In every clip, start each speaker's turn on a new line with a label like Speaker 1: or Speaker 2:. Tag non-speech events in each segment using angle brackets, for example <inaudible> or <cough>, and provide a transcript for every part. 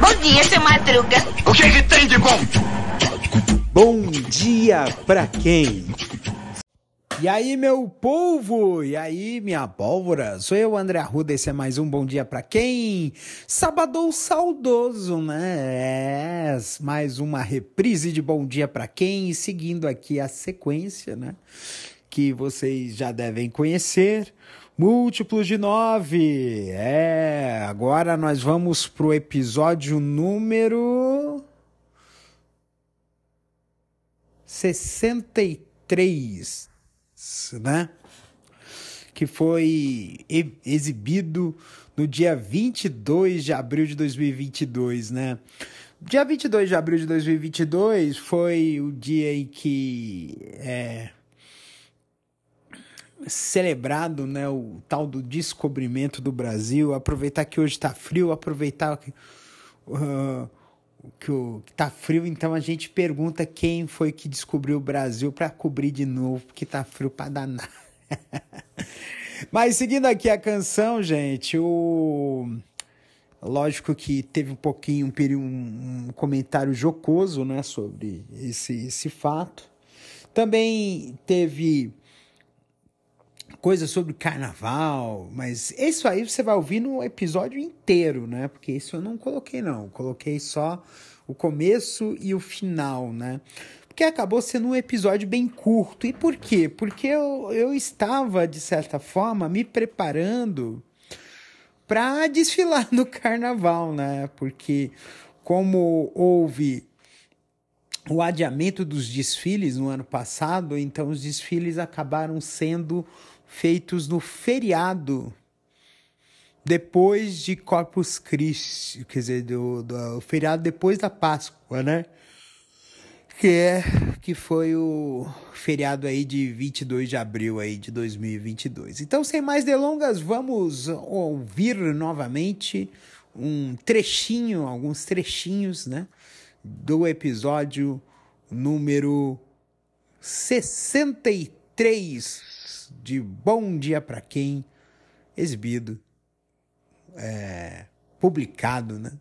Speaker 1: Bom dia, seu Madruga.
Speaker 2: O que, que tem de bom?
Speaker 3: Bom dia pra quem? E aí, meu povo? E aí, minha pólvora? Sou eu, André Arruda, esse é mais um Bom Dia Pra Quem? Sabadão saudoso, né? É, mais uma reprise de Bom Dia Pra Quem, seguindo aqui a sequência, né? Que vocês já devem conhecer. Múltiplos de nove. É, agora nós vamos pro episódio número 63 né? Que foi exibido no dia 22 de abril de 2022, né? Dia 22 de abril de 2022 foi o dia em que é celebrado né, o tal do descobrimento do Brasil. Aproveitar que hoje está frio, aproveitar que, uh, que, tá frio, então a gente pergunta quem foi que descobriu o Brasil para cobrir de novo, porque tá frio para danar. <laughs> Mas seguindo aqui a canção, gente, o lógico que teve um pouquinho um, um comentário jocoso, né, sobre esse esse fato. Também teve coisa sobre carnaval, mas isso aí você vai ouvir no episódio inteiro, né? Porque isso eu não coloquei, não. coloquei só o começo e o final, né? Porque acabou sendo um episódio bem curto. E por quê? Porque eu, eu estava, de certa forma, me preparando para desfilar no carnaval, né? Porque como houve o adiamento dos desfiles no ano passado, então os desfiles acabaram sendo feitos no feriado depois de Corpus Christi, quer dizer, do, do feriado depois da Páscoa, né? Que é que foi o feriado aí de 22 de abril aí de 2022. Então, sem mais delongas, vamos ouvir novamente um trechinho, alguns trechinhos, né, do episódio número 63 de Bom Dia para Quem, exibido, é, publicado né,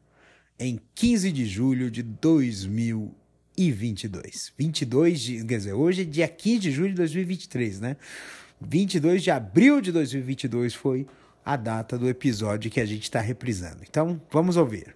Speaker 3: em 15 de julho de 2022. 22 de, quer dizer, hoje é dia 15 de julho de 2023, né? 22 de abril de 2022 foi a data do episódio que a gente está reprisando. Então, vamos ouvir.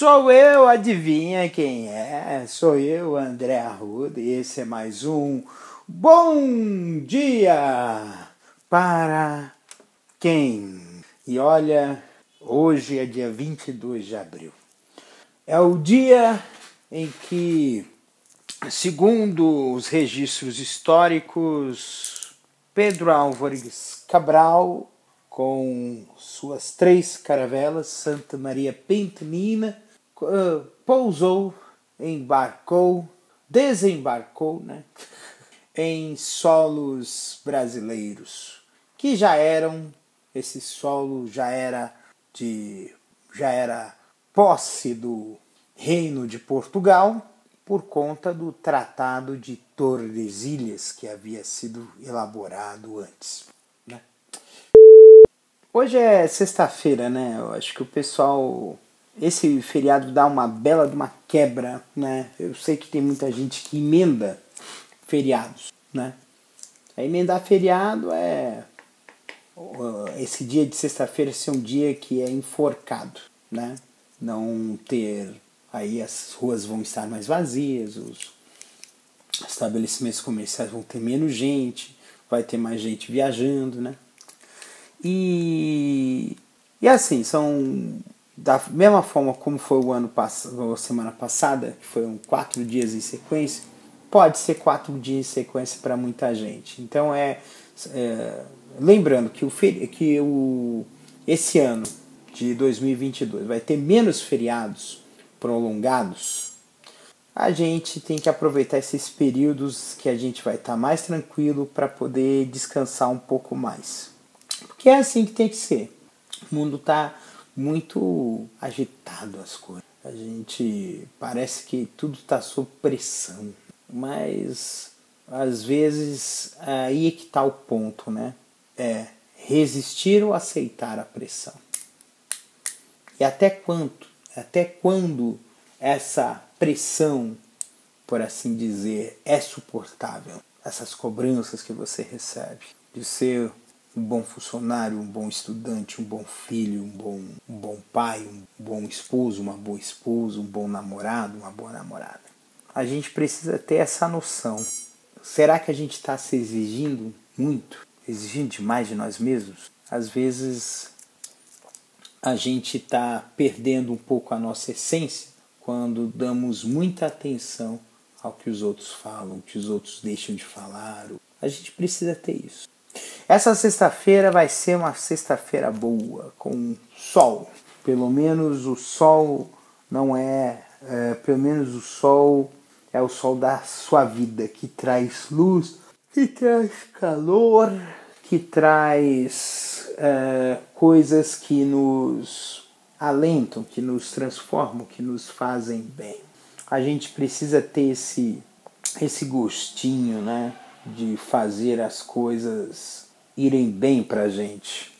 Speaker 3: Sou eu, adivinha quem é? Sou eu, André Arruda, e esse é mais um Bom dia para quem? E olha, hoje é dia 22 de abril. É o dia em que, segundo os registros históricos, Pedro Álvares Cabral, com suas três caravelas, Santa Maria Pentenina, pousou, embarcou, desembarcou, né? <laughs> em solos brasileiros, que já eram esse solo já era de já era posse do Reino de Portugal por conta do Tratado de Tordesilhas que havia sido elaborado antes. Né? Hoje é sexta-feira, né? Eu acho que o pessoal esse feriado dá uma bela de uma quebra, né? Eu sei que tem muita gente que emenda feriados, né? A emendar feriado é esse dia de sexta-feira ser um dia que é enforcado, né? Não ter aí as ruas vão estar mais vazias, os estabelecimentos comerciais vão ter menos gente, vai ter mais gente viajando, né? E, e assim, são da mesma forma como foi o ano passado, semana passada, que foram quatro dias em sequência, pode ser quatro dias em sequência para muita gente. Então é, é lembrando que, o, que o, esse ano de 2022 vai ter menos feriados prolongados, a gente tem que aproveitar esses períodos que a gente vai estar tá mais tranquilo para poder descansar um pouco mais. Porque é assim que tem que ser. O mundo está muito agitado as coisas. A gente parece que tudo está sob pressão, mas às vezes aí é que está o ponto, né? É resistir ou aceitar a pressão. E até quanto? Até quando essa pressão, por assim dizer, é suportável? Essas cobranças que você recebe de ser um bom funcionário, um bom estudante, um bom filho, um bom, um bom pai, um bom esposo, uma boa esposa, um bom namorado, uma boa namorada. A gente precisa ter essa noção. Será que a gente está se exigindo muito? Exigindo demais de nós mesmos? Às vezes a gente está perdendo um pouco a nossa essência quando damos muita atenção ao que os outros falam, o que os outros deixam de falar. A gente precisa ter isso. Essa sexta-feira vai ser uma sexta-feira boa, com sol. Pelo menos o sol não é, é, pelo menos o sol é o sol da sua vida, que traz luz, que traz calor, que traz é, coisas que nos alentam, que nos transformam, que nos fazem bem. A gente precisa ter esse, esse gostinho, né? De fazer as coisas irem bem pra gente.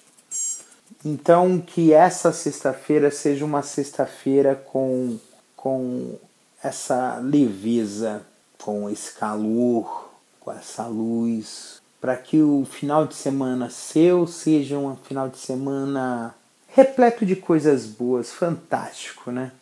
Speaker 3: Então, que essa sexta-feira seja uma sexta-feira com, com essa leveza, com esse calor, com essa luz, para que o final de semana seu seja um final de semana repleto de coisas boas, fantástico, né?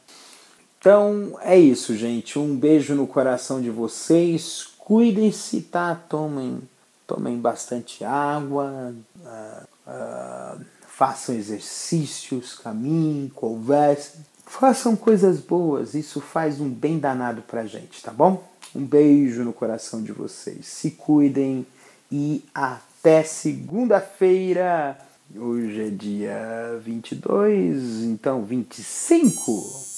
Speaker 3: Então é isso, gente. Um beijo no coração de vocês. Cuidem-se, tá? Tomem, tomem bastante água, uh, uh, façam exercícios, caminhem, conversem, façam coisas boas. Isso faz um bem danado pra gente, tá bom? Um beijo no coração de vocês. Se cuidem e até segunda-feira. Hoje é dia 22, então 25.